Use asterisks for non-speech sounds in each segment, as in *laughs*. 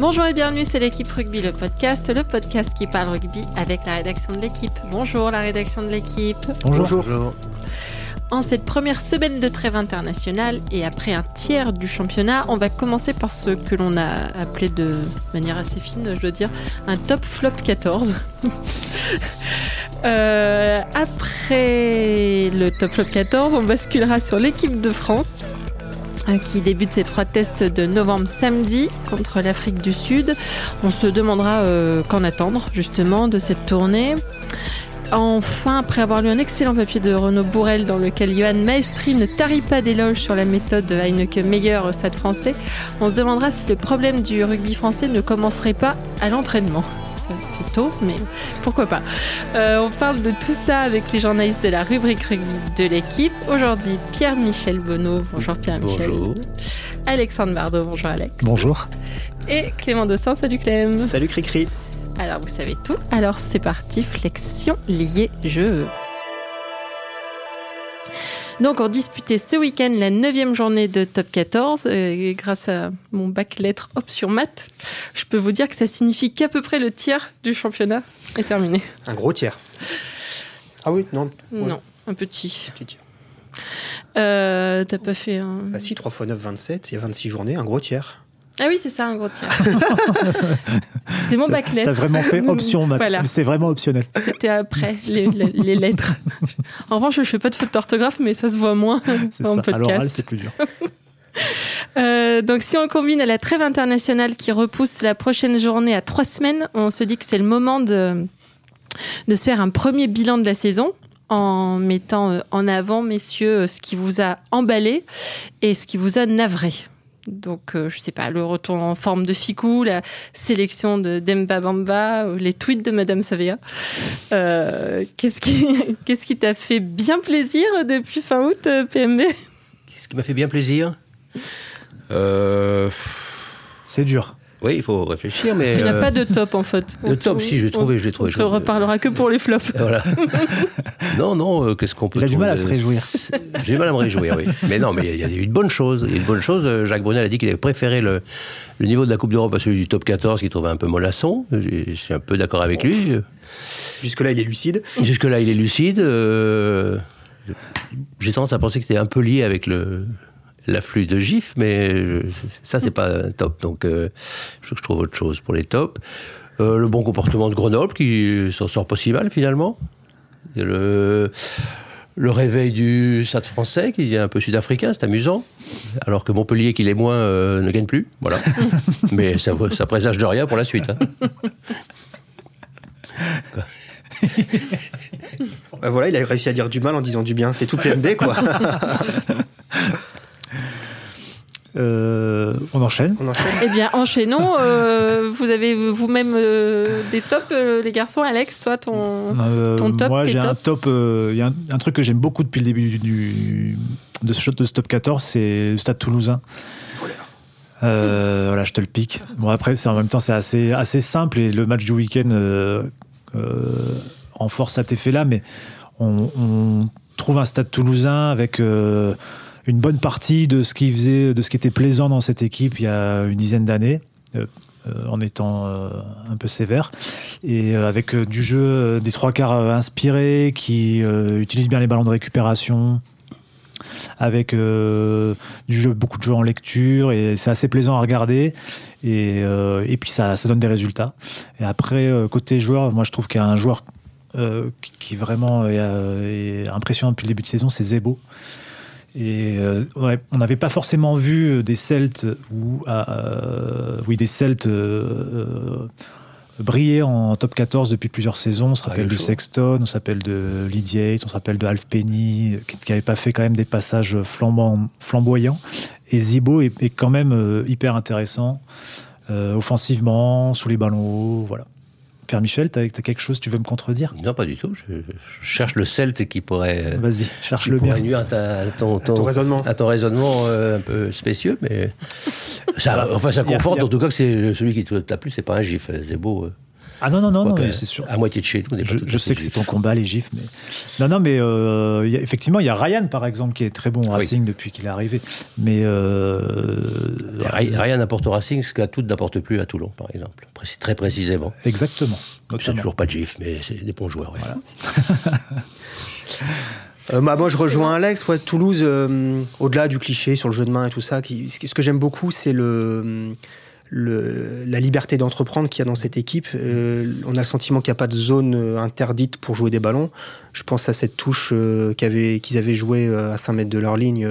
Bonjour et bienvenue, c'est l'équipe Rugby, le podcast, le podcast qui parle rugby avec la rédaction de l'équipe. Bonjour la rédaction de l'équipe. Bonjour. En cette première semaine de trêve internationale et après un tiers du championnat, on va commencer par ce que l'on a appelé de manière assez fine, je dois dire, un top flop 14. *laughs* Euh, après le top flop 14, on basculera sur l'équipe de France qui débute ses trois tests de novembre samedi contre l'Afrique du Sud. On se demandera euh, qu'en attendre justement de cette tournée. Enfin, après avoir lu un excellent papier de Renaud Bourrel dans lequel Johan Maestri ne tarit pas d'éloges sur la méthode de Heineken Meyer au stade français, on se demandera si le problème du rugby français ne commencerait pas à l'entraînement tôt, mais pourquoi pas. Euh, on parle de tout ça avec les journalistes de la rubrique rugby de l'équipe. Aujourd'hui, Pierre-Michel Bonneau. Bonjour Pierre-Michel. Bonjour. Alexandre Bardot. Bonjour Alex. Bonjour. Et Clément Dossin. Salut Clem. Salut Cricri. Alors vous savez tout. Alors c'est parti, flexion liée jeu. Donc, on disputait ce week-end la neuvième journée de Top 14. Et grâce à mon bac lettres option maths, je peux vous dire que ça signifie qu'à peu près le tiers du championnat est terminé. Un gros tiers. Ah oui, non. ouais, Non, un petit. petit tiers. Euh, T'as pas fait un... Bah si, 3 x 9, 27, il y a 26 journées, un gros tiers. Ah oui, c'est ça, un gros tiers. *laughs* c'est mon bac T'as lettres. vraiment fait option maths. Voilà. C'est vraiment optionnel. C'était après les, les- les lettres. *laughs* En revanche, je fais pas de faute d'orthographe, mais ça se voit moins *laughs* dans ça. podcast. c'est plus dur. Euh, donc si on combine à la trêve internationale qui repousse la prochaine journée à trois semaines, on se dit que c'est le moment de, de se faire un premier bilan de la saison en mettant euh, en avant, messieurs, ce qui vous a emballé et ce qui vous a navré. Donc, euh, je sais pas, le retour en forme de Ficou, la sélection de Demba Bamba, les tweets de Madame Savea. Euh, Qu'est-ce qui *laughs* qu'est-ce qui t'a fait bien plaisir depuis fin août, euh, PMB Ce qui m'a fait bien plaisir? Euh, C'est dur. Oui, il faut réfléchir, mais. Tu n'as euh, pas de top en fait. de On top, si, je l'ai trouvé, on- je l'ai trouvé. On te reparlera que pour les flops. Voilà. *laughs* non, non, euh, qu'est-ce qu'on peut Il a du mal à se réjouir. J'ai du mal à me réjouir, oui. Mais non, mais il y a eu de bonnes choses. Il y a eu de bonnes choses. Jacques Brunel a dit qu'il avait préféré le, le niveau de la Coupe d'Europe à celui du top 14, qu'il trouvait un peu mollasson. Je je suis un peu d'accord avec lui. Jusque-là, il est lucide. Jusque-là, il est lucide. euh, J'ai tendance à penser que c'était un peu lié avec le l'afflux de gifs, mais je- ça, c'est pas un top. Donc, euh, je, je trouve autre chose pour les tops. Euh, le bon comportement de Grenoble, qui s'en sort pas si mal, finalement. Le, le réveil du Stade français, qui est un peu sud-africain, c'est amusant. Alors que Montpellier, qui l'est moins, euh, ne gagne plus. Voilà. *laughs* mais ça, ça présage de rien pour la suite. hein. Bah voilà, il a réussi à dire du mal en disant du bien. C'est tout PMB, quoi. *laughs* Euh, on enchaîne. On enchaîne. Eh bien, enchaînons. Euh, vous avez vous-même euh, des tops, euh, les garçons. Alex, toi, ton. Euh, Ton top, moi, j'ai un top. euh, Il y a un, un truc que j'aime beaucoup depuis le début du, du- de ce shot de ce top 14, c'est le Stade Toulousain. Euh, voilà, je te le pique. Bon, après, c'est en même temps, c'est assez, assez simple et le match du week-end euh, euh, renforce cet effet-là, mais on, on trouve un Stade Toulousain avec euh, une bonne partie de ce qui faisait, de ce qui était plaisant dans cette équipe il y a une dizaine d'années. euh, euh, en étant euh, un peu sévère. Et avec du jeu des trois quarts inspirés qui utilisent bien les ballons de récupération avec du jeu beaucoup de jeux en lecture et c'est assez plaisant à regarder. Et, et puis ça, ça donne des résultats. Et après côté joueur moi je trouve qu'il y a un joueur qui, qui vraiment est impressionnant depuis le début de saison c'est Zebo et euh, ouais, on n'avait pas forcément vu des Celtes ou euh, oui des Celtes euh, euh, briller en top 14 depuis plusieurs saisons. On se Ah, rappelle il de. Sexton, on s'appelle de Lydiate, on se rappelle de Alf Penny, qui n'avait pas fait quand même des passages flambant- flamboyants. Et Zibo est, est quand même euh, hyper intéressant, euh, offensivement, sous les ballons hauts, voilà. Pierre Michel, t'as as quelque chose, tu veux me contredire? Non, pas du tout. Je, je cherche le celte qui pourrait, Vas-y, qui cherche-le pourrait bien. nuire à, ta- à ton, ton raisonnement. à ton raisonnement euh, un peu spécieux, mais *laughs* ça, enfin, ça a- conforte a- en tout cas que c'est celui qui t'a plu, c'est pas un gif, euh, Zebo. euh. Ah non, non, non, non c'est sûr. À moitié de chez nous, on n'est pas Je, tout je sais que c'est ton combat, les gifs, mais. Non, non, mais euh, il y a- effectivement, il y a Ryan, par exemple, qui est très bon au Ah oui. Racing depuis qu'il est arrivé. Mais. euh, Rien n'apporte au Racing, ce qu'à tout n'apporte plus à Toulon, par exemple. Très précisément. Exactement. C'est toujours pas de gif, mais c'est des bons joueurs. ouais. *laughs* Euh, bah, moi, je rejoins Alex. Ouais, Toulouse, euh, au-delà du cliché sur le jeu de main et tout ça, qui, ce que- ce que j'aime beaucoup, c'est le, le- la liberté d'entreprendre qu'il y a dans cette équipe. Euh, on a le sentiment qu'il n'y a pas de zone euh, interdite pour jouer des ballons. Je pense à cette touche euh, qu'ils avaient jouée à 5 mètres de leur ligne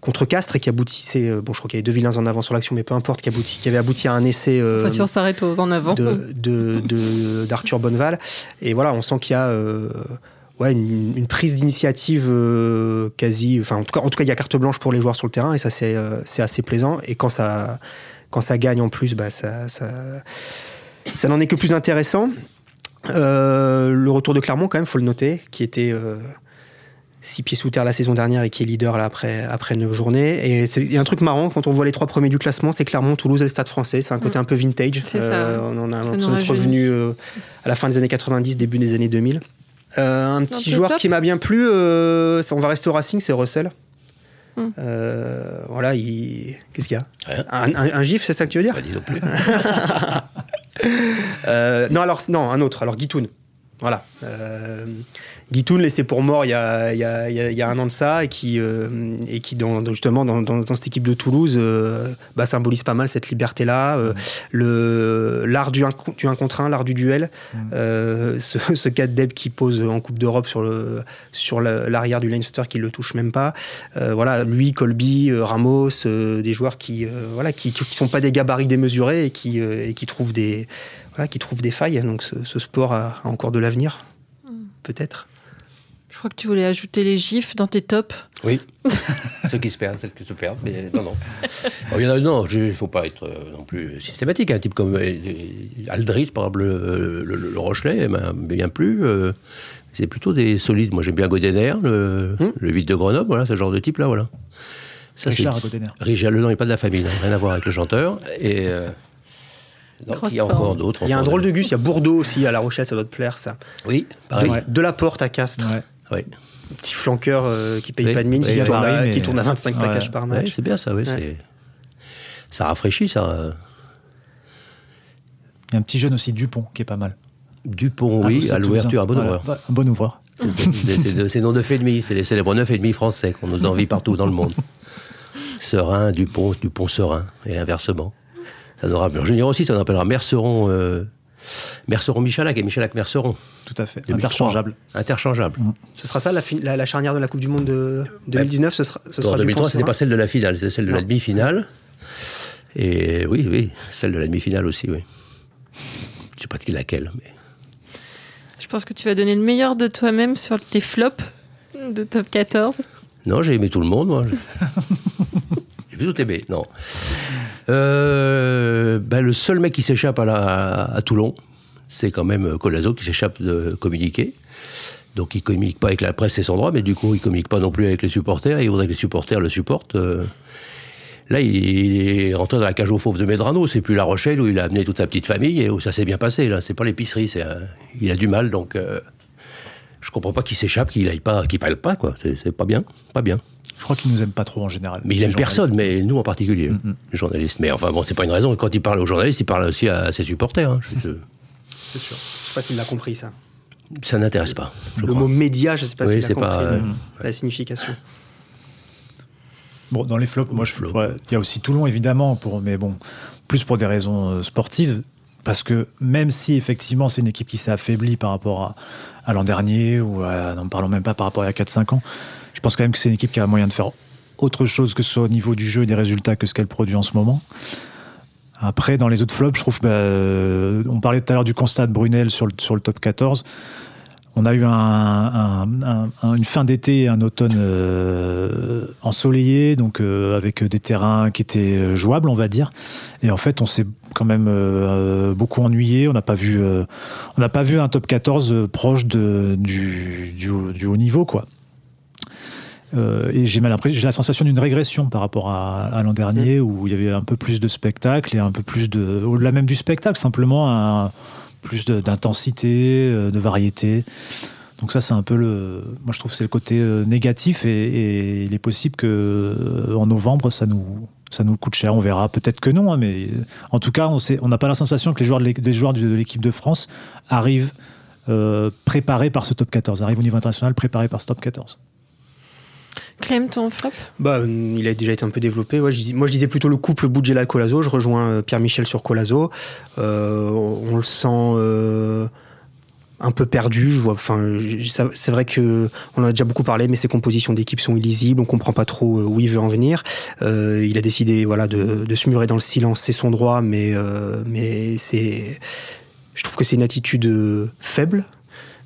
contre Castres et qui aboutissait. bon, je crois qu'il y avait deux vilains en avant sur l'action, mais peu importe, qui, aboutit, qui avait abouti à un essai. Enfin, si on s'arrête aux en avant. de- de- de- d'Arthur Bonneval. Et voilà, on sent qu'il y a ouais, une, une prise d'initiative euh, quasi. Enfin, en tout, cas, en tout cas, il y a carte blanche pour les joueurs sur le terrain et ça, c'est euh, c'est assez plaisant. Et quand ça, quand ça gagne en plus, bah, ça, ça, ça n'en est que plus intéressant. Euh, le retour de Clermont, quand même, faut le noter, qui était. euh, six pieds sous terre la saison dernière et qui est leader là après, après neuf journées. Et c'est- il y a un truc marrant quand on voit les trois premiers du classement, c'est Clermont, Toulouse et le Stade français. C'est un côté Mm. un peu vintage. C'est ça. Euh, on en a l'impression d'être revenu euh, à la fin des années 90, début des années 2000. Euh, un petit joueur top. qui m'a bien plu, euh, ça, on va rester au Racing, c'est Russell. Mm. Euh, voilà, il... qu'est-ce qu'il y a Rien. un, un- un gif, c'est ça que tu veux dire non plus. *laughs* Euh, non, alors, non, un autre. Alors, Guitoun. Voilà. Euh, Guitoun, laissé pour mort il y a, il y a- il y a- il y a un an de ça, et qui, euh, et qui dans, justement, dans, dans- dans cette équipe de Toulouse, euh, bah, symbolise pas mal cette liberté-là. euh, le L'art du, du un contre un, l'art du duel. Mm. Ce, ce cas de Deb qui pose en Coupe d'Europe sur l'arrière du Leinster qui le touche même pas. Voilà, lui, Colby, Ramos, des joueurs qui voilà qui, qui sont pas des gabarits démesurés et qui et qui trouvent des voilà qui trouvent des failles. Donc ce, ce sport a, a encore de l'avenir, peut-être. Je crois que tu voulais ajouter les gifs dans tes tops. Oui. *laughs* Ceux qui se perdent, ceux qui se perdent. Mais non, non. Oh, il y en a, non, il ne faut pas être euh, non plus systématique. Un type comme euh, Aldris, par exemple, le, le- le Rochelet, m'a bien plu. euh, c'est plutôt des solides. Moi, j'aime bien Godener, le, Hmm. le 8 de Grenoble, voilà, ce genre de type-là, voilà. Ça, Richard Godener. Richard, le nom n'est pas de la famille, hein, rien à voir avec le chanteur. Et. Donc, il y a encore d'autres. Il y a un drôle de gus. Il y a Bordeaux aussi à La Rochelle, ça doit te plaire ça. Oui, pareil. Ouais. De la porte à Castres, Ouais. Ouais. petit flanqueur euh, qui paye Oui, pas de mine, oui, qui, tourne à, Paris, qui mais- tourne à 25 Ouais. plaquages par Ouais, match. c'est bien ça, oui. Ça rafraîchit, ça. Il y a un petit jeune aussi, Dupont, qui est pas mal. Dupont, Ah, oui, à l'ouverture, un bon Voilà. ouvreur. Ouais, Un bon ouvreur. C'est nos neuf et demi, c'est les célèbres neuf et demi français qu'on nous envie partout dans le monde. *laughs* Serein, Dupont, Dupont Serein, et inversement. Ça nous rappelle, en junior aussi, ça nous rappellera Merceron, euh, Merceron Michelac et Michelac Merceron. Tout à fait. 2003. Interchangeable. Interchangeable. Ce sera ça la, fin- la, la charnière de la Coupe du Monde de 2019 Ce sera, ce En sera du 2003, Pont c'était pas celle de la finale, c'était celle de la demi-finale. Et oui, oui, celle de la demi-finale aussi, oui. Je sais pas de qui laquelle, mais. Je pense que tu vas donner le meilleur de toi-même sur tes flops de top 14. Non, j'ai aimé tout le monde, moi. *laughs* tout aimé, non. Euh, ben, le seul mec qui s'échappe à, Toulon, c'est quand même Colazo qui s'échappe de communiquer. Donc il communique pas avec la presse, c'est son droit, mais du coup il communique pas non plus avec les supporters. Il voudrait que les supporters le supportent. euh. Là, il est rentré dans la cage aux fauves de Medrano. C'est plus La Rochelle où il a amené toute sa petite famille et où ça s'est bien passé. Là, c'est pas l'épicerie. C'est il a du mal, donc euh, je comprends pas qu'il s'échappe, qu'il aille pas, qu'il parle pas quoi. C'est c'est pas bien, pas bien. Je crois qu'il nous aime pas trop en général. Mais il aime personne, mais nous en particulier, Mm, mm. les journalistes. Mais enfin bon, c'est pas une raison. Quand il parle aux journalistes, il parle aussi à ses supporters. hein. *laughs* C'est sûr. Je sais pas s'il l'a compris ça. ça n'intéresse pas. je le crois. mot média, je sais pas Oui, s'il a c'est compris pas, le- euh, la signification. Bon, dans les flops, moi, je ouais, il y a aussi Toulon, évidemment, pour, mais bon, plus pour des raisons euh, sportives. Parce que même si effectivement c'est une équipe qui s'est affaiblie par rapport à, à l'an dernier, ou à- n'en parlons même pas par rapport à il y a 4-5 ans, je pense quand même que c'est une équipe qui a moyen de faire autre chose que ce soit au niveau du jeu et des résultats que ce qu'elle produit en ce moment. Après, dans les autres flops, je trouve, bah, euh, on parlait tout à l'heure du constat de Brunel sur le, sur le top 14. On a eu un- un- un- un- une fin d'été un automne euh, ensoleillé, donc euh, avec des terrains qui étaient jouables, on va dire. Et en fait, on s'est quand même beaucoup ennuyé. On n'a pas vu, pas vu un top 14 euh, proche du, du, du haut niveau, quoi. Euh, et j'ai mal l'impression, j'ai la sensation d'une régression par rapport à, à l'an dernier où il y avait un peu plus de spectacle et un peu plus de, au-delà même du spectacle, simplement un, plus d'intensité, de variété. Donc ça, c'est un peu le. Moi, je trouve que c'est le côté négatif et, il est possible que en novembre, ça nous ça nous coûte cher. On verra. Peut-être que non, hein, mais en tout cas, on n'a pas la sensation que les joueurs de joueurs de l'équipe de France arrivent préparés par ce top 14, arrivent au niveau international préparés par ce top 14. Clem, ton flop bah, Il a déjà été un peu développé. moi, je disais plutôt le couple Boudjela-Colazo. Je rejoins euh, Pierre-Michel sur Colazo. Euh, on le sent euh, un peu perdu. Enfin, c'est vrai que on en a déjà beaucoup parlé, mais ses compositions d'équipe sont illisibles. On comprend pas trop où il veut en venir. il a décidé, voilà, de, de, se murer dans le silence. C'est son droit, mais mais c'est, je trouve que c'est une attitude faible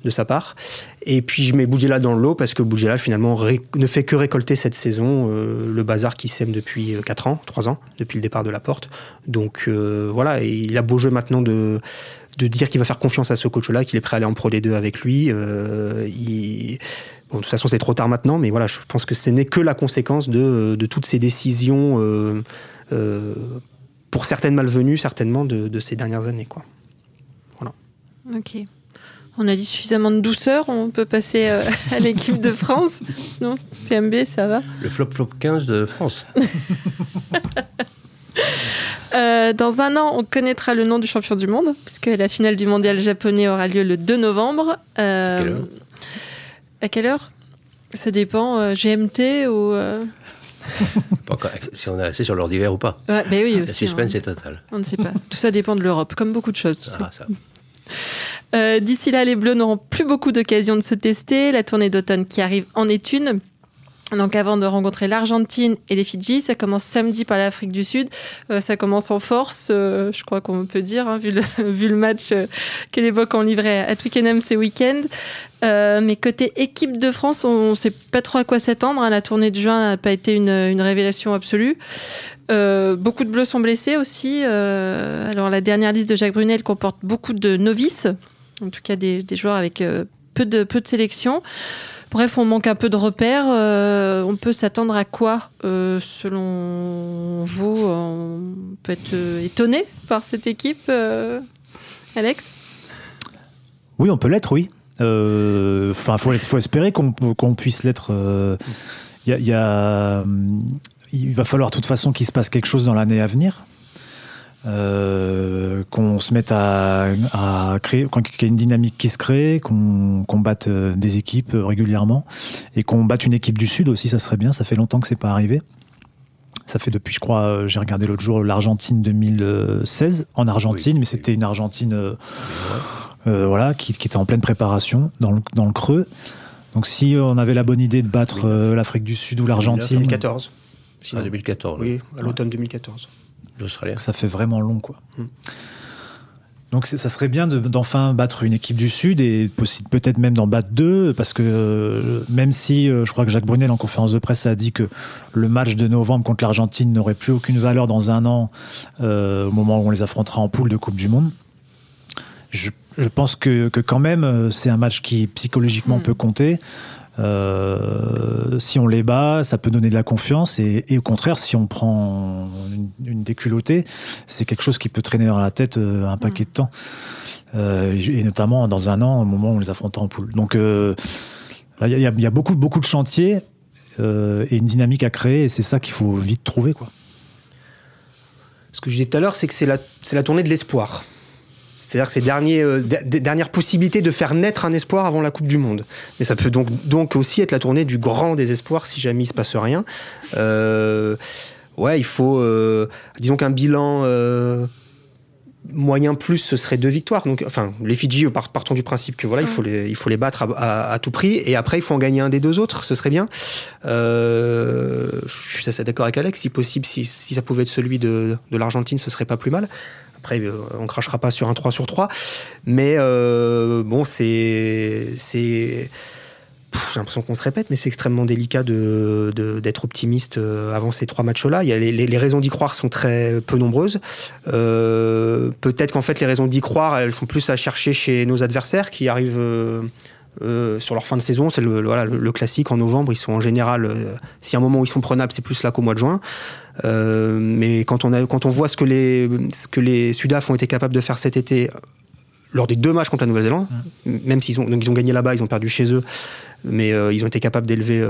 de sa part. Et puis je mets Bougela dans le lot parce que Bougela finalement ne fait que récolter cette saison euh, le bazar qui sème depuis 4 euh, ans, 3 ans, depuis le départ de la porte. Donc euh, voilà, il a beau jeu maintenant de, de dire qu'il va faire confiance à ce coach-là, qu'il est prêt à aller en Pro D2 avec lui. Bon, de toute façon, c'est trop tard maintenant, mais voilà, je pense que ce n'est que la conséquence de, de toutes ces décisions, pour certaines malvenues, certainement, de, de ces dernières années. Quoi. Voilà. Ok. On a dit suffisamment de douceur, on peut passer euh, *laughs* à l'équipe de France. Non PMB, ça va Le flop-flop 15 de France. *laughs* Euh, dans un an, on connaîtra le nom du champion du monde, puisque la finale du mondial japonais aura lieu le 2 novembre. Euh, à quelle heure? Ça dépend, GMT ou. *laughs* si on est assez sur l'heure d'hiver ou pas. Ouais, ben oui, aussi, Le suspense est total. On ne sait pas. Tout ça dépend de l'Europe, comme beaucoup de choses. Ah, ça. Euh, d'ici là, les Bleus n'auront plus beaucoup d'occasions de se tester. La tournée d'automne qui arrive en est une. Donc avant de rencontrer l'Argentine et les Fidji, ça commence samedi par l'Afrique du Sud. Euh, ça commence en force, euh, je crois qu'on peut dire, hein, vu, le, *laughs* match que les Bocs ont à Twickenham ce week-end. mais côté équipe de France, on ne sait pas trop à quoi s'attendre. Hein. La tournée de juin n'a pas été une, révélation absolue. beaucoup de Bleus sont blessés aussi. alors la dernière liste de Jacques Brunel comporte beaucoup de novices en tout cas des, joueurs avec euh, peu de sélection. Bref, on manque un peu de repères. Euh, on peut s'attendre à quoi, euh, selon vous? On peut être étonné par cette équipe, Alex? Oui, on peut l'être, oui. Enfin, il faut, espérer qu'on puisse l'être. Il y, il va falloir de toute façon qu'il se passe quelque chose dans l'année à venir. Euh, qu'on se mette à, créer, qu'il y ait une dynamique qui se crée, qu'on batte euh, des équipes euh, régulièrement et qu'on batte une équipe du Sud aussi, ça serait bien. Ça fait longtemps que c'est pas arrivé. Ça fait depuis, je crois, j'ai regardé l'autre jour l'Argentine 2016 en Argentine, mais c'était une Argentine voilà, qui, était en pleine préparation dans le, dans le creux. Donc si on avait la bonne idée de battre l'Afrique du Sud ou l'Argentine. 2014. Ah, 2014. Oui, à l'automne 2014. Ça fait vraiment long, quoi. Hmm. Donc ça serait bien d'enfin battre une équipe du Sud et peut-être même d'en battre deux, parce que euh, même si euh, je crois que Jacques Brunel en conférence de presse a dit que le match de novembre contre l'Argentine n'aurait plus aucune valeur dans un an euh, au moment où on les affrontera en poule de Coupe du Monde, je, pense que, quand même c'est un match qui psychologiquement hmm. peut compter. Euh, si on les bat, ça peut donner de la confiance. Et, au contraire, si on prend une, déculottée, c'est quelque chose qui peut traîner dans la tête euh, un paquet de temps. Euh, et notamment dans un an, au moment où on les affronte en poule. Donc, il y, a beaucoup, beaucoup de chantiers et une dynamique à créer. Et c'est ça qu'il faut vite trouver. Quoi. Ce que je disais tout à l'heure, c'est que c'est la, la tournée de l'espoir. C'est-à-dire que c'est dernier, euh, dernière possibilité de faire naître un espoir avant la Coupe du Monde. Mais ça peut donc, donc aussi être la tournée du grand désespoir si jamais il se passe rien. Euh, ouais, il faut, euh, disons qu'un bilan moyen plus, ce serait deux victoires. Donc, enfin, les Fidji, partons du principe que voilà, il faut les, il faut les battre à, tout prix. Et après, il faut en gagner un des deux autres. Ce serait bien. je suis assez d'accord avec Alex. Si possible, si, si, ça pouvait être celui de, de l'Argentine, ce serait pas plus mal. Après, euh, on crachera pas sur un 3 sur 3. Mais euh, bon, c'est. c'est j'ai l'impression qu'on se répète, mais c'est extrêmement délicat d'être optimiste euh, avant ces trois matchs-là. Il les, raisons d'y croire sont très peu nombreuses. peut-être qu'en fait, les raisons d'y croire, elles sont plus à chercher chez nos adversaires qui arrivent euh, sur leur fin de saison, c'est le, voilà, le, classique en novembre. Ils sont en général, euh, si y a un moment où ils sont prenables, c'est plus là qu'au mois de juin. Euh, mais quand on, a, quand on voit ce que les, ce que les Sudaf ont été capables de faire cet été, lors des deux matchs contre la Nouvelle-Zélande, même s'ils ont, donc ils ont gagné là-bas, ils ont perdu chez eux, mais euh, ils ont été capables d'élever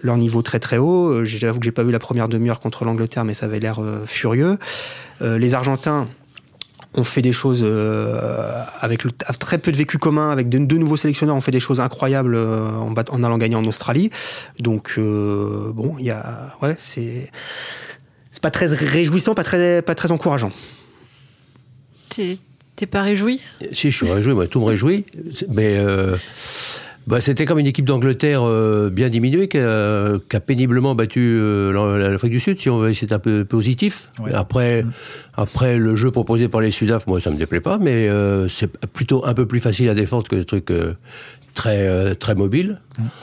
leur niveau très très haut. J'avoue que j'ai pas vu la première demi-heure contre l'Angleterre, mais ça avait l'air furieux. Les Argentins ont fait des choses euh, avec le- très peu de vécu commun, avec de- deux nouveaux sélectionneurs, ont fait des choses incroyables euh, en, allant gagner en Australie. Donc euh, bon, il y a, ouais, c'est c'est pas très réjouissant, pas très pas très encourageant. T'es t'es pas réjoui? Si, je suis réjoui, moi, tout me réjouit. Mais euh, bah, c'était comme une équipe d'Angleterre euh, bien diminuée qui a, qui a péniblement battu euh, l'A- l'Afrique du Sud, si on veut essayer un peu positif. Ouais. Après, après, le jeu proposé par les Sudaf, moi, ça me déplaît pas, mais euh, c'est plutôt un peu plus facile à défendre que des trucs euh, très, euh, très.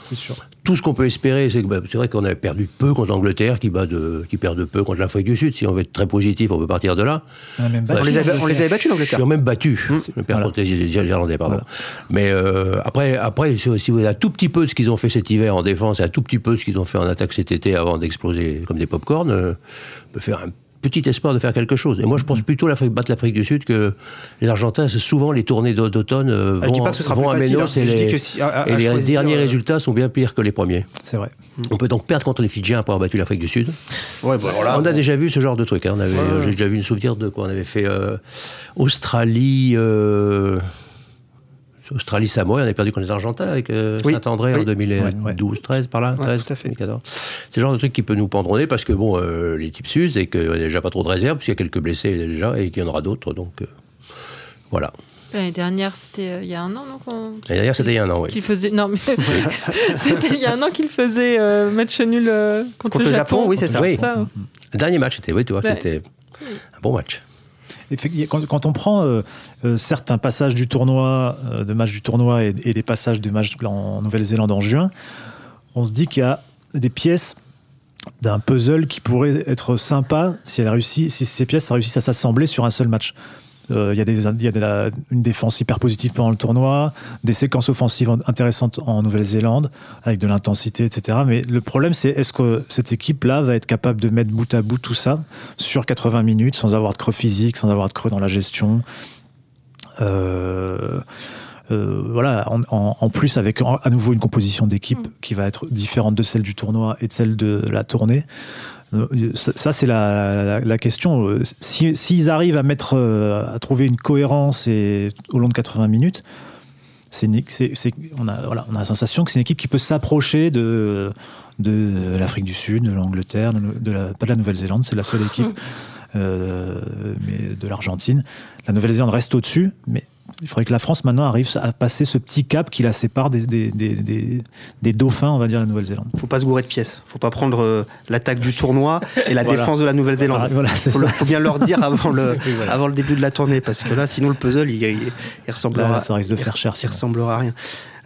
C'est sûr. Tout ce qu'on peut espérer, c'est que bah, c'est vrai qu'on avait perdu peu contre l'Angleterre, qui, bat de, qui perd de peu contre l'Afrique du Sud. Si on veut être très positif, on peut partir de là. On a même les avait, on les l'Angleterre. avait battus l'Angleterre. Ils ont même battu. Le père Voilà. les les Irlandais, pardon. Voilà. Mais euh, après, après, si vous avez un tout petit peu de ce qu'ils ont fait cet hiver en défense et un tout petit peu de ce qu'ils ont fait en attaque cet été avant d'exploser comme des pop-corn, euh, on peut faire un petit espoir de faire quelque chose. Et moi, je pense plutôt l'Afrique battre l'Afrique du Sud que les Argentins. C'est souvent les tournées d'au- d'automne euh, Ah, je dis vont, pas que ce sera vont plus à facile, Ménos hein. et, Je dis les, que si- à- à et les derniers euh, résultats sont bien pires que les premiers. C'est vrai. On peut donc perdre contre les Fidjiens après avoir battu l'Afrique du Sud. Ouais, bah, on a bon. déjà vu ce genre de truc. hein. Avait, Ouais, ouais. J'ai déjà vu une souvenir de quoi on avait fait euh, Australie. euh, Australie Samoa, on avait perdu contre les Argentins avec euh, Oui, Saint-André oui. en 2012, 13 par là, Ouais, 13, tout à fait. 2014. C'est le genre de truc qui peut nous nez parce que bon, euh, les types s'usent et qu'il n'y a déjà pas trop de réserves, puisqu'il y a quelques blessés déjà et qu'il y en aura d'autres. Donc euh, voilà. L'année dernière, c'était euh, il y a un an, non qu'on- L'année dernière, c'était il y a un an, oui. qu'il faisait. Non, mais *laughs* c'était il y a un an qu'il faisait euh, match nul euh, contre, Contre le Japon, oui, c'est ça. Oui. Ça, hein. Le dernier match, c'était, oui, tu vois, c'était un bon match. Quand on prend euh, certains passages du tournoi, euh, de matchs du tournoi et, des passages de matchs en Nouvelle-Zélande en juin, on se dit qu'il y a des pièces d'un puzzle qui pourrait être sympa si, elle réussit, si ces pièces réussissent à s'assembler sur un seul match. Euh, Il y a, des, une défense hyper positive pendant le tournoi, des séquences offensives en- intéressantes en Nouvelle-Zélande, avec de l'intensité, etc. Mais le problème, c'est est-ce que cette équipe-là va être capable de mettre bout à bout tout ça sur 80 minutes, sans avoir de creux physique, sans avoir de creux dans la gestion Euh, euh, voilà, en, en- en plus avec en- à nouveau une composition d'équipe Mm. qui va être différente de celle du tournoi et de celle de la tournée. Euh, Ça, ça, c'est la, la- la question. Euh, si- S'ils arrivent à mettre, à trouver une cohérence et, au long de 80 minutes, c'est on, a, voilà, on a la sensation que c'est une équipe qui peut s'approcher de, de l'Afrique du Sud, de l'Angleterre, de, de la, pas de la Nouvelle-Zélande, c'est la seule équipe, *laughs* mais de l'Argentine. La Nouvelle-Zélande reste au-dessus, mais il faudrait que la France maintenant arrive à passer ce petit cap qui la sépare des, des, des, des- dauphins, on va dire, de la Nouvelle-Zélande. faut pas se gourer de pièces. Faut pas prendre euh, l'attaque du tournoi et la *laughs* Voilà. défense de la Nouvelle-Zélande. Voilà, voilà, c'est faut, ça. le- faut bien leur dire avant le, *laughs* voilà. avant le début de la tournée, parce que là, sinon le puzzle, il, il, il ressemblera, Là, ça risque de il- faire cher, Il ressemblera à rien.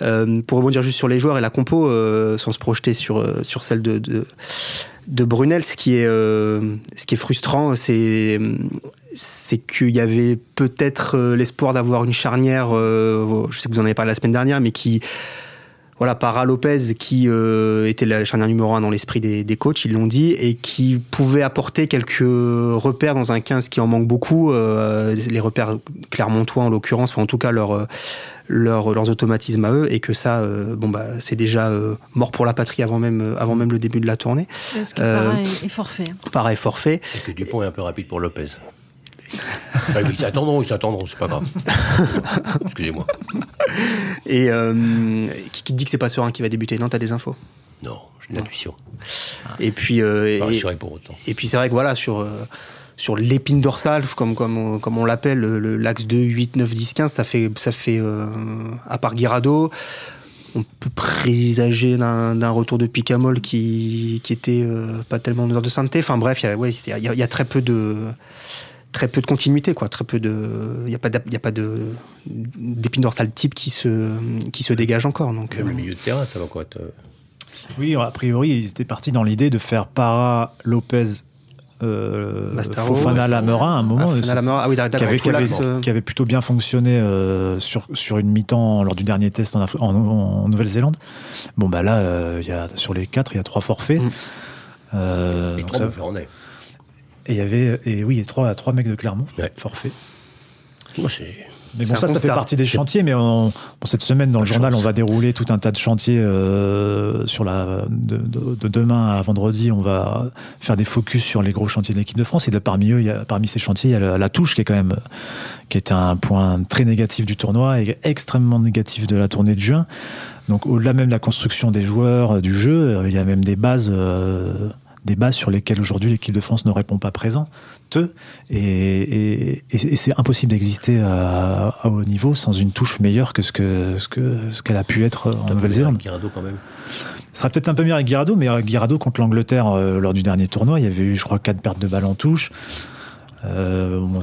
Euh, pour rebondir juste sur les joueurs et la compo, euh, sans se projeter sur, sur celle de, de, de Brunel, ce qui est, euh, ce qui est frustrant, c'est c'est qu'il y avait peut-être euh, l'espoir d'avoir une charnière, euh, je sais que vous en avez parlé la semaine dernière, mais qui, voilà, Para Lopez, qui euh, était la charnière numéro un dans l'esprit des, des coachs, ils l'ont dit, et qui pouvait apporter quelques repères dans un 15 qui en manque beaucoup, euh, les repères clermontois en l'occurrence, enfin en tout cas leur, leur- leurs automatismes à eux, et que ça, euh, bon bah, c'est déjà euh, mort pour la patrie avant même, avant même le début de la tournée. Ce qui Euh, paraît est forfait. Pareil, forfait. Et que Dupont est un peu rapide pour Lopez. Ah, ils s'attendront, ils s'attendront, c'est pas grave. *laughs* Excusez-moi. Et euh, qui, qui te dit que c'est pas Serein qui va débuter? Non, t'as des infos? Non, j'ai une intuition. Et puis, euh, Pas et- pour autant. Et puis c'est vrai que voilà, sur, euh, sur l'épine dorsale, comme, comme, on, comme on l'appelle, le- le- l'axe 2, 8, 9, 10, 15, ça fait, ça fait euh, à part Guirado, on peut présager d'un retour de Picamol qui, qui était euh, pas tellement en heure de sainteté. Enfin bref, il y, a- ouais, il y a- il y a très peu de très peu de continuité quoi très peu de il y a pas d'ap- il y a pas de d'épine dorsale type qui se qui se dégage encore donc Même euh, le milieu de terrain, ça va quoi être, Oui, a priori, ils étaient partis dans l'idée de faire Para, Lopez, euh, Bastaro, Fofana, Lamerin à un moment. ah, Lamela, ah oui qui avait, qui avait- qui avait plutôt bien fonctionné euh, sur, sur une mi-temps lors du dernier test en, en- en Nouvelle-Zélande. Bon, bah là, euh, il y a, sur les quatre, il y a trois forfaits. Mm. Euh, Et donc trois ça-. Et il y avait, et oui, trois, trois mecs de Clermont, Ouais. forfait. Moi, c'est. Mais bon, ça, ça fait partie des chantiers. Mais on- bon, cette semaine, dans le Pas journal, chance. on va dérouler tout un tas de chantiers euh, sur la de, de- de demain à vendredi. On va faire des focus sur les gros chantiers de l'équipe de France. Et là, parmi eux, il y a, parmi ces chantiers, il y a la, la touche qui est quand même qui est un point très négatif du tournoi et extrêmement négatif de la tournée de juin. Donc, au-delà même de la construction des joueurs, euh, du jeu, euh, il y a même des bases. euh, des bases sur lesquelles aujourd'hui l'équipe de France ne répond pas présente et, et- et- et c'est impossible d'exister à, à haut niveau sans une touche meilleure que ce que ce que ce qu'elle a pu être en Nouvelle-Zélande. Guirado quand même. Ce sera peut-être un peu mieux avec Guirado, mais euh, Guirado contre l'Angleterre euh, lors du dernier tournoi, il y avait eu, je crois, quatre pertes de balles en touche. Euh, bon,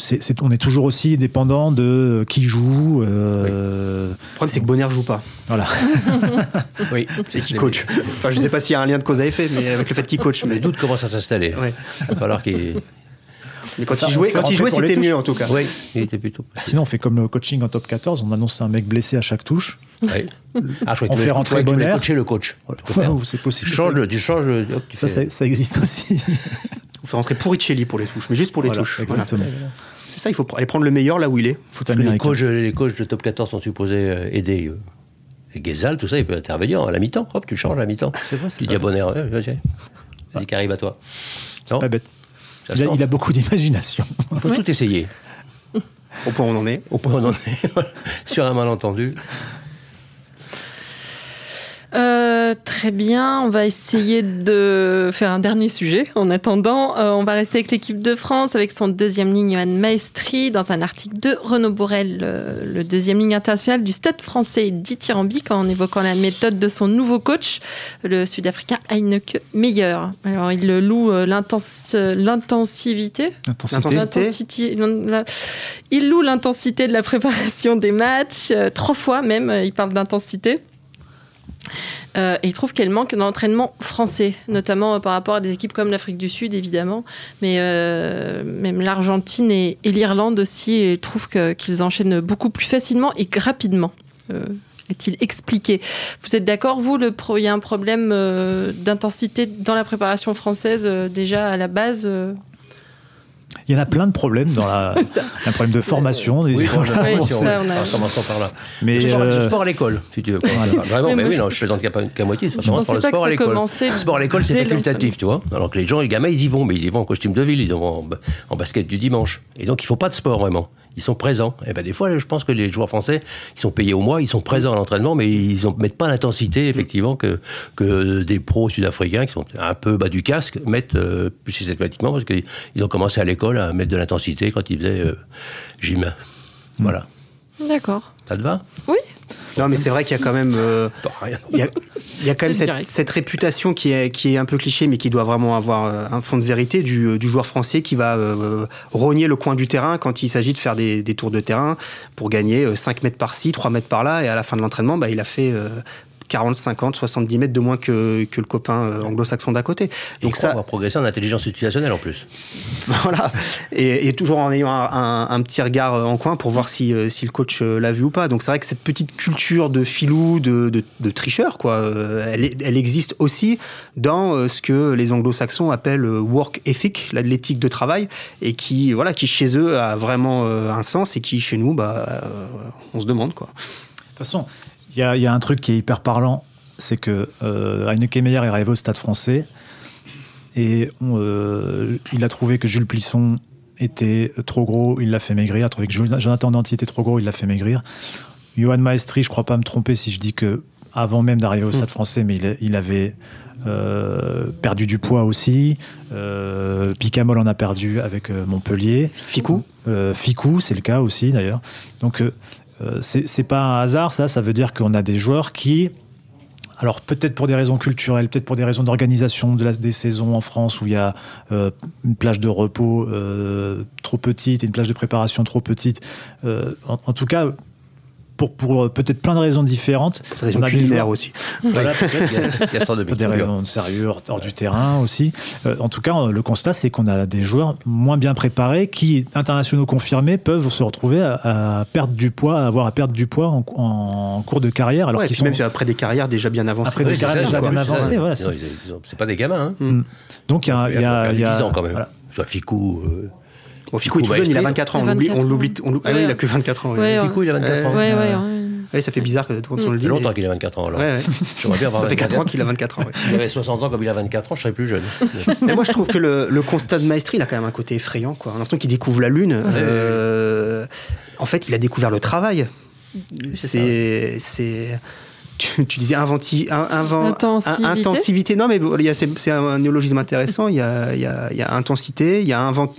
c'est- c'est- c'est- on est toujours aussi dépendant de qui joue. euh, Le problème, c'est que Bonner joue pas. Voilà. *laughs* Oui, Et qui coach. Enfin, je sais pas s'il y a un lien de cause à effet, mais avec le fait qu'il coach. Les Mais, doutes commencent à s'installer. Ouais. Il va falloir qu'il. Mais quand Ça, il jouait, quand il jouait, pour c'était mieux en tout cas. Oui, il était plutôt. Sinon, on fait comme le coaching en top 14, on annonce un mec blessé à chaque touche. Oui. Ah, je On tu fait voulais- rentrer tu Bonner. coacher le coach. Tu faire. Ouais, c'est Tu possible. changes, le- tu changes, hop, tu Ça, fais- ça, ça existe aussi. On fait rentrer Puricelli pour les touches, mais juste pour les Voilà, touches. Voilà. exactement. C'est ça, il faut aller prendre le meilleur là où il est. Foot Parce que les coachs, les coachs de top 14 sont supposés euh, aider. euh, et Guézal, tout ça, il peut intervenir à la mi-temps. Hop, tu changes à la mi-temps. C'est vrai, c'est Il pas dit à Bonner, vas-y, vas-y, qui arrive à toi. Non, Pas bête. A, il a beaucoup d'imagination. Il faut tout essayer. *laughs* Au point où on en est. Au point où on en est. *laughs* Sur un malentendu. Euh, très bien, on va essayer de faire un dernier sujet. En attendant, euh, on va rester avec l'équipe de France, avec son deuxième ligne, Johan Maestri, dans un article de Renaud Borel, le deuxième ligne international du Stade français dithyrambique, en évoquant la méthode de son nouveau coach, le Sud-Africain Heineke Meyer. Alors, il loue euh, l'intensivité Intensité. Il loue l'intensité de la préparation des matchs, trois fois même, il parle d'intensité. Euh, et il trouve qu'elle manque d'entraînement français, notamment euh, par rapport à des équipes comme l'Afrique du Sud, évidemment, mais euh, même l'Argentine et, l'Irlande aussi, et il trouve qu'ils enchaînent beaucoup plus facilement et rapidement. Euh, est-il expliqué Vous êtes d'accord, vous, il y a un problème euh, d'intensité dans la préparation française euh, déjà à la base euh, Il y en a plein de problèmes dans la. *laughs* Un problème de formation. des- Oui, bon, j'ai Oui, ça, on a- En commençant par là. Mais sport, euh, sport à l'école, si tu veux. Vraiment, Mais mais, oui, je- non, je plaisante qu'à qu'à moitié. Je pensais le pas que sport à ça l'école. commençait Le sport à l'école, c'est facultatif, tu vois. Alors que les gens, les gamins, ils y vont, mais ils y vont en costume de ville, ils y vont en, en basket du dimanche. Et donc, il faut pas de sport vraiment. Ils sont présents. Et ben des fois, je pense que les joueurs français, ils sont payés au mois, ils sont présents à l'entraînement, mais ils ne mettent pas l'intensité, effectivement, que, que des pros sud-africains qui sont un peu bas du casque mettent euh, plus systématiquement, parce qu'ils ont commencé à l'école à mettre de l'intensité quand ils faisaient euh, gym. Voilà. D'accord. Ça te va? Non, mais c'est vrai qu'il y a quand même. euh. Il y a, il y a quand même cette, réputation qui est, qui est un peu cliché, mais qui doit vraiment avoir euh, un fond de vérité du, du joueur français qui va euh, rogner le coin du terrain quand il s'agit de faire des, des tours de terrain pour gagner euh, 5 mètres par-ci, 3 mètres par-là, et à la fin de l'entraînement, bah, il a fait euh, 40, 50, 70 mètres de moins que, que le copain euh, anglo-saxon d'à côté. Donc Donc ça va progresser en intelligence situationnelle en plus. *laughs* voilà. Et, et toujours en ayant un, un- un petit regard euh, en coin pour voir si, euh, si le coach l'a vu ou pas. Donc c'est vrai que cette petite culture de filou, de, de, de tricheur, quoi, elle, elle existe aussi dans ce que les anglo-saxons appellent work ethic, l'éthique de travail, et qui, voilà, qui chez eux a vraiment un sens et qui chez nous, bah, on se demande, quoi. De toute façon, il y a, il y a un truc qui est hyper parlant, c'est que euh, Heineke Meyer est arrivé au Stade français et on, euh, il a trouvé que Jules Plisson était trop gros, il l'a fait maigrir. Il a trouvé que Jonathan Danty était trop gros, il l'a fait maigrir. Johan Maestri, je crois pas me tromper si je dis que avant même d'arriver au Stade français, mais il, il avait euh, perdu du poids aussi. Euh, Picamol en a perdu avec euh, Montpellier. Ficou Ficou, c'est le cas aussi d'ailleurs. Donc c'est c'est pas un hasard, ça. Ça veut dire qu'on a des joueurs qui, alors peut-être pour des raisons culturelles, peut-être pour des raisons d'organisation des saisons en France où il y a euh, une plage de repos euh, trop petite et une plage de préparation trop petite. Euh, en tout cas, pour, pour euh, peut-être plein de raisons différentes. Pour des raisons a culinaires aussi. *laughs* Voilà, Il y a- *laughs* il y a pour des raisons de sérieux hors, hors du terrain aussi. Euh, en tout cas, euh, le constat, c'est qu'on a des joueurs moins bien préparés qui, internationaux confirmés, peuvent se retrouver à, à perdre du poids, à avoir à perdre du poids en, en cours de carrière. Alors Ouais, qu'ils sont... même après des carrières déjà bien avancées. Après des carrières ça, déjà bien avancées, voilà, c'est- pas des gamins. Hein. Mm. Donc il y a, il y a- perdu il y a- 10 ans quand même. voilà. Soit Ficou. euh, Bon, Ficou est tout jeune, il a 24 ans. Il a On l'oublie. 24 On l'oublie. on l'oublie- Ah oui, il a que 24 ans. ouais. Ficou, il a 24 ans. Ouais, ouais, Ouais. ça fait bizarre que quand on le Ça dit. fait longtemps qu'il a 24 ans alors. Ouais, ouais. J'aimerais bien avoir Ça fait 4 ans 24 qu'il a 24 ans. ouais. S'il avait 60 ans comme il a 24 ans, je serais plus jeune. *laughs* Mais moi, je trouve que le, le constat de Maestri, il a quand même un côté effrayant. Quoi. On a l'impression qu'il découvre la Lune. Euh, en fait, il a découvert le travail. C'est. Tu, tu disais inventi, un- invent- Intensivité. un- intensivité. Non, mais bon, il y a- c'est c'est un néologisme intéressant. Il y a, il y a- il y a intensité, il y a invent,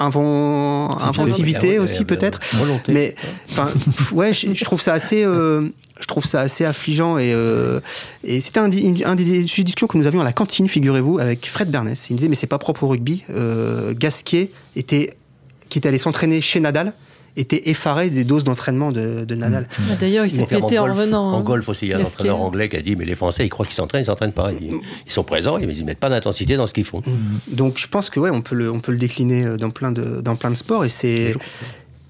invent- inventivité aussi, peut-être. Volonté. Mais enfin, ouais, je, je trouve ça assez, euh, je trouve ça assez affligeant et, euh, et c'était un, di- une- un des sujets de discussion que nous avions à la cantine, figurez-vous, avec Fred Bernès. Il me disait mais c'est pas propre au rugby. Euh, Gasquet était, qui était allé s'entraîner chez Nadal, était effaré des doses d'entraînement de, de Nadal. Ah, D'ailleurs, il s'est pété en golf. revenant. En hein. golf aussi, il y a un entraîneur anglais qui a dit Mais les Français, ils croient qu'ils s'entraînent, ils s'entraînent pas. Ils, ils sont présents, mais ils mettent pas d'intensité dans ce qu'ils font. Donc je pense que ouais, on peut le, on peut le décliner euh, dans plein de, dans plein de sports et c'est,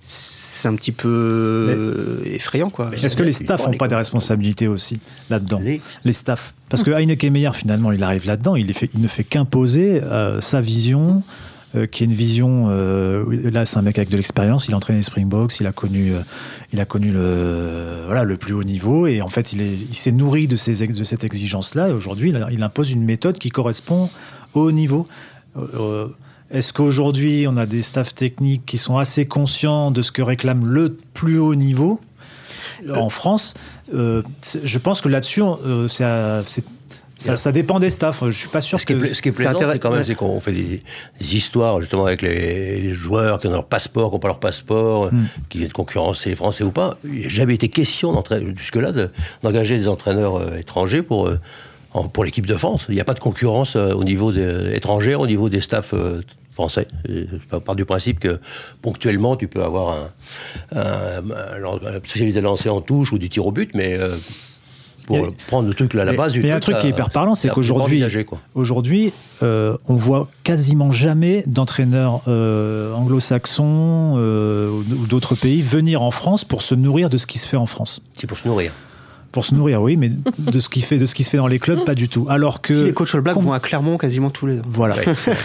c'est un petit peu euh, effrayant quoi. Est-ce que les staffs n'ont pas des responsabilités aussi là-dedans Les- Les staffs. Parce que Heineken Meyer, finalement, il arrive là-dedans, il ne fait qu'imposer euh, sa vision, euh, qui est une vision. euh, là, c'est un mec avec de l'expérience, il a entraîné les Springboks, il a connu, euh, il a connu le, voilà, le plus haut niveau, et en fait, il est- il s'est nourri de, ces, de cette exigence-là, et aujourd'hui, il, il impose une méthode qui correspond au haut niveau. Est-ce qu'aujourd'hui, on a des staffs techniques qui sont assez conscients de ce que réclame le plus haut niveau en France Je pense que là-dessus, c'est- ça, ça dépend des staffs. Je suis pas sûr Ce qui est, que. ce qui est plaisant, c'est quand même c'est qu'on fait des, des histoires justement avec les, les joueurs qui ont leur passeport, qui n'ont pas leur passeport, Hmm. qui viennent concurrencer les Français ou pas. Il n'a jamais été question jusque-là de- d'engager des entraîneurs euh, étrangers pour, euh, pour l'équipe de France. Il n'y a pas de concurrence euh, au niveau des, étrangère, au niveau des staffs français. Je pars du principe que ponctuellement, tu peux avoir un, un, un spécialiste de lancer en touche ou du tir au but, mais euh, pour a- euh, prendre le truc là, à la Mais- base du mais il y a un truc, qui est hyper parlant, c'est qu'aujourd'hui-. Aujourd'hui, euh, on voit quasiment jamais d'entraîneurs euh, anglo-saxons euh, ou d'autres pays venir en France pour se nourrir de ce qui se fait en France. C'est pour se nourrir. Pour se nourrir, oui, mais de ce qui fait, de ce qui se fait dans les clubs, pas du tout. Alors que Si les coachs All Blacks com- vont à Clermont quasiment tous les ans. voilà. Ouais.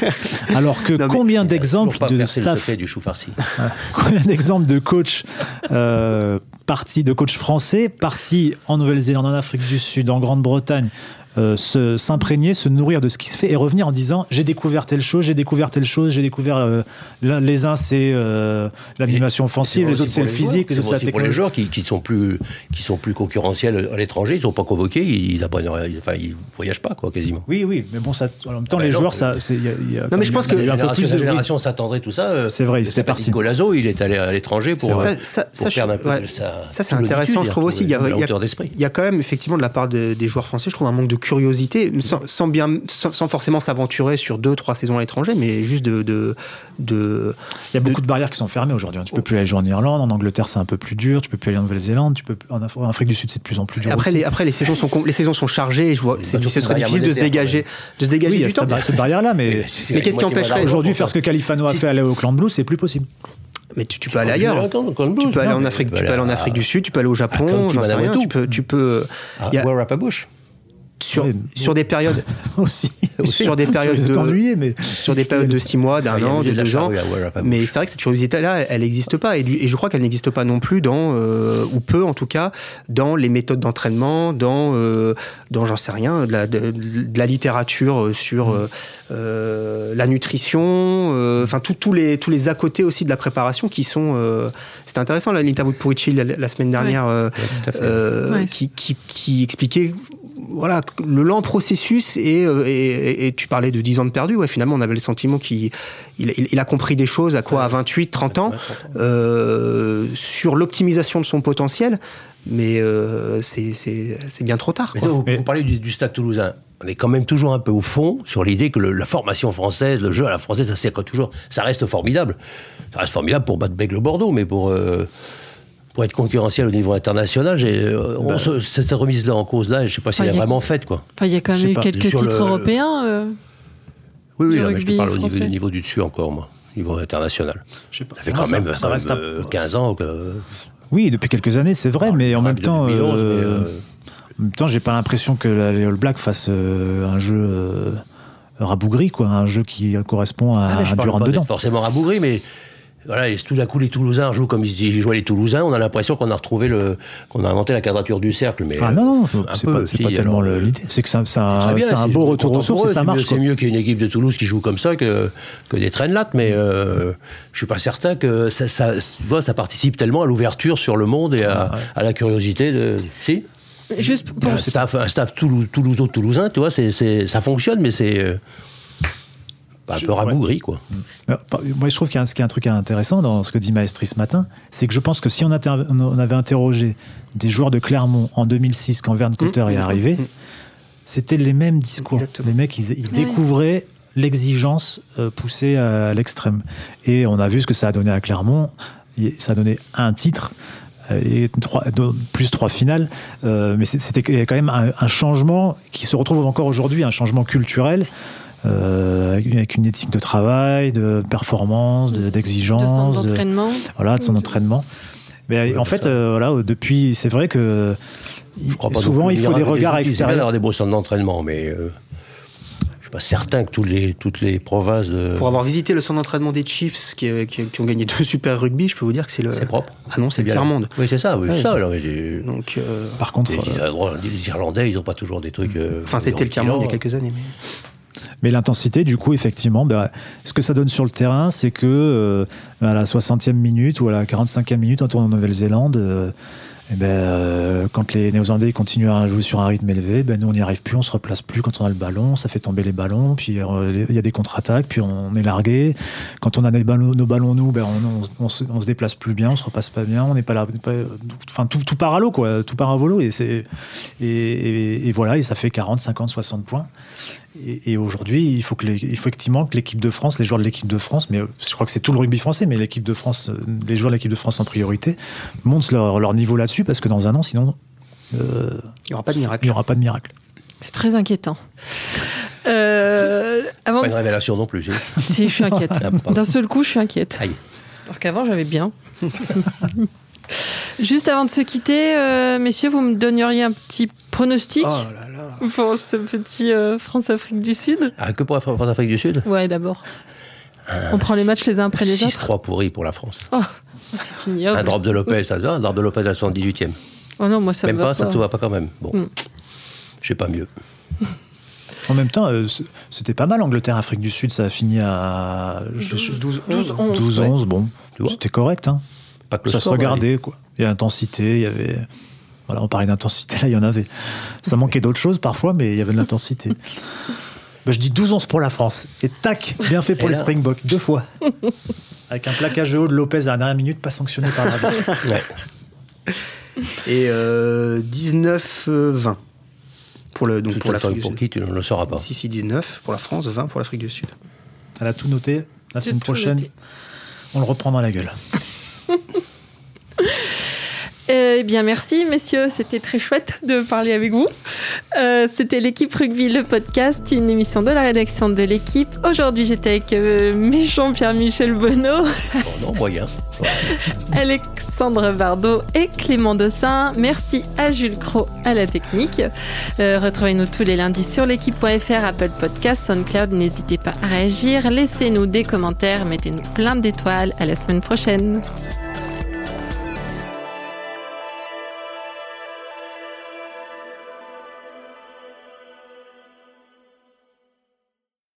*laughs* Alors que Non, combien d'exemples de le staff du chou farci. *laughs* Combien d'exemples de coachs euh, partis, de coachs français partis en Nouvelle-Zélande, en Afrique du Sud, en Grande-Bretagne, euh, se- s'imprégner, se nourrir de ce qui se fait et revenir en disant j'ai découvert telle chose, j'ai découvert telle chose, j'ai découvert euh, les uns c'est euh, l'animation offensive, les autres c'est le physique, les C'est autres c'est la pour les technologie. joueurs qui, qui sont plus qui sont plus concurrentiels à l'étranger, ils sont pas convoqués, ils apprennent, enfin ils voyagent pas quoi quasiment. Oui, oui, mais bon, ça, en même temps, Bah les non, joueurs, ça, c'est, il y a- y a- mais je pense il y a que La un peu génération, plus de- oui. génération s'attendrait tout ça. euh, C'est vrai, sympathique parti. Golazo, il est allé à l'étranger pour, C'est. Ça, ça, pour ça, je- perdre un peu ouais. de Ça, c'est intéressant. Je trouve aussi, il y a, la il y a- hauteur d'esprit. il y a quand même effectivement de la part de- des joueurs français, je trouve un manque de curiosité, sans, sans bien, sans, sans forcément s'aventurer sur deux, trois saisons à l'étranger, mais juste de, de, de- Il y a beaucoup de barrières qui sont fermées aujourd'hui. hein. Tu peux plus aller jouer en Irlande, en Angleterre c'est un peu plus dur, tu peux plus aller en Nouvelle-Zélande, tu peux en Af- en Afrique du Sud c'est de plus en plus dur. Après aussi. les, après les saisons sont les saisons sont chargées et je vois c'est difficile de se dégager de se oui, dégager il y a temps. cette, barrière-là, mais Mais qu'est-ce qui empêcherait aujourd'hui faire ce que Califano a fait aller au Auckland Blues, c'est plus possible. Mais tu, tu peux aller ailleurs. Tu peux aller en Afrique, tu peux aller en Afrique du Sud, tu peux aller au Japon, j'en sais rien. Tu peux, tu peux il y a- Where Bush. Sur, Oui. sur des périodes, *laughs* aussi. *laughs* sur des périodes de mais sur des périodes de six mois, d'un an, de deux ans. Mais c'est vrai que cette curiosité-là, elle n'existe pas. Et, du- et je crois qu'elle n'existe pas non plus dans, euh, ou peu en tout cas, dans les méthodes d'entraînement, dans, euh, dans j'en sais rien, de la, de, de la littérature euh, sur euh, euh, la nutrition, enfin tous tous les, tous les à côté aussi de la préparation qui sont. euh, C'était intéressant là, l'interview de Purici la, la semaine dernière. euh, euh, Ouais. qui, qui, qui expliquait voilà, le lent processus et, euh, et, et- et tu parlais de 10 ans de perdu. Ouais, finalement, on avait le sentiment qu'il il, il- il a compris des choses à quoi À 28, 30 ans euh, sur l'optimisation de son potentiel. Mais euh, c'est bien trop tard. Mais Mais- vous parlez du, du Stade Toulousain. On est quand même toujours un peu au fond sur l'idée que le- la formation française, le jeu à la française, ça, quoi toujours, ça reste formidable. Ça reste formidable pour battre Bègle Bordeaux, mais pour, euh, pour être concurrentiel au niveau international, euh, on se- cette remise-là en cause-là, je ne sais pas si Bah, elle est a- vraiment faite. Quoi. Enfin, il y a quand même eu pas. quelques Sur le- titres européens. euh. Oui, oui, mais je te parle au niveau, français. au niveau du dessus encore, moi, au niveau international. Je sais pas. Ça fait quand même, ça ça reste un- euh, 15 ans que. Oui, depuis quelques années, c'est vrai, mais en même temps, 2011, mais, en même temps, j'ai pas l'impression que la- les All Blacks fassent euh, un jeu euh, rabougri, quoi, un jeu qui correspond à Ah, un parle dur en pas dedans. forcément rabougri, mais voilà, et tout d'un coup, les Toulousains jouent comme ils jouaient les Toulousains. On a l'impression qu'on a retrouvé le, qu'on a inventé la quadrature du cercle. Mais ah non, non, c'est pas, tellement l'idée. C'est que c'est un, un, beau retour aux sources et ça marche. C'est mieux, qu'il y ait une équipe de Toulouse qui joue comme ça que, que des traînes lattes, mais euh, je suis pas certain que ça, ça, ça participe tellement à l'ouverture sur le monde et à, à la curiosité de. Si? Juste pour... un staff, un staff toulousain, tu vois, c'est, ça fonctionne, mais c'est euh, un peu rabougri, quoi. Mm. Moi, je trouve qu'il y, a un, truc intéressant dans ce que dit Maestri ce matin, c'est que je pense que si on, on, avait interrogé des joueurs de Clermont en 2006, quand Verne Cotter est mm, mm, arrivé, c'était les mêmes discours. Les mecs, ils, découvraient l'exigence euh, poussée à l'extrême. Et on a vu ce que ça a donné à Clermont. Ça a donné un titre et trois, plus trois finales. Euh, mais c'était quand même un, changement qui se retrouve encore aujourd'hui, un changement culturel. Euh, avec une éthique de travail, de performance, d'exigence, de, son entraînement. voilà, de son entraînement. Mais en fait, euh, voilà, depuis, c'est vrai que souvent il faut des regards extérieurs. Il des beaux centres d'entraînement, mais certain que tous les, toutes les provinces. Pour avoir visité le centre d'entraînement des Chiefs qui, qui, ont gagné deux Super Rugby, je peux vous dire que c'est le. C'est propre. Ah non, c'est le tiers-monde. Oui, c'est ça, oui, ça. Alors, Donc, euh, Par contre. Les, euh, Irlandais, ils n'ont pas toujours des trucs. Euh, enfin, c'était le tiers-monde il y a quelques années. Mais... Mais l'intensité, du coup, effectivement, ben, ce que ça donne sur le terrain, c'est que à la 60e minute ou à la 45e minute, en tournant en Nouvelle-Zélande, eh ben, euh, quand les Néo-Zélandais continuent à jouer sur un rythme élevé, ben, nous on n'y arrive plus, on se replace plus quand on a le ballon, ça fait tomber les ballons, puis euh, il y a des contre-attaques, puis on est largué. Quand on a nos ballons, nous, ben, on, se, déplace plus bien, on se repasse pas bien, on n'est pas là, enfin tout, part à l'eau quoi, tout part à volo et et, et, voilà et ça fait 40, 50, 60 points. Et, aujourd'hui, il faut, que effectivement que l'équipe de France, les joueurs de l'équipe de France, mais je crois que c'est tout le rugby français, mais l'équipe de France, euh, les joueurs de l'équipe de France en priorité, montent leur, niveau là-dessus parce que dans un an, sinon, euh, il n'y aura pas de miracle. Il y aura pas de miracle. C'est très inquiétant. Euh, avant pas une révélation non plus. Si, je suis inquiète. Ah, D'un seul coup, je suis inquiète. Aïe. Alors qu'avant, j'avais bien. *laughs* Juste avant de se quitter, euh, messieurs, vous me donneriez un petit pronostic oh là là. pour ce petit euh, France-Afrique du Sud? Ah, Que pour la France-Afrique du Sud? Ouais, d'abord. On prend les matchs les uns après les autres 6-3 pourri pour la France. Oh, c'est ignoble. Un drop de Lopez, un drop de Lopez à 78e. Oh non, moi ça Même me va pas, ça ne te va pas quand même. Bon, mm. je sais pas mieux. En même temps, euh, c'était pas mal Angleterre-Afrique du Sud, ça a fini à 12-11. 12-11, bon, c'était correct. Hein. Pas que ça se regardait, quoi. Il y a intensité, il y avait. Voilà, on parlait d'intensité, *laughs* là, il y en avait. Ça manquait d'autres choses parfois, mais il y avait de l'intensité. *laughs* Bah, je dis 12-11 pour la France. Et tac, bien fait pour les Springboks, deux fois. *laughs* Avec un plaquage haut de Lopez à la dernière minute, pas sanctionné par la *laughs* ouais. Et euh, 19-20 pour, le, donc pour l'Afrique Pour qui tu ne le sauras pas Si, si, 19 pour la France, 20 pour l'Afrique du Sud. Elle a tout noté. La semaine prochaine, on le reprend dans la gueule. *laughs* Eh bien, merci, messieurs. C'était très chouette de parler avec vous. Euh, c'était l'équipe rugby, le podcast, une émission de la rédaction de l'équipe. Aujourd'hui, j'étais avec euh, méchant Pierre-Michel Bonneau. Oh non, moyen. *laughs* Alexandre Bardot et Clément Dossin. Merci à Jules Cro à la technique. Euh, retrouvez-nous tous les lundis sur l'équipe.fr, Apple Podcast, SoundCloud. N'hésitez pas à réagir. Laissez-nous des commentaires. Mettez-nous plein d'étoiles. À la semaine prochaine.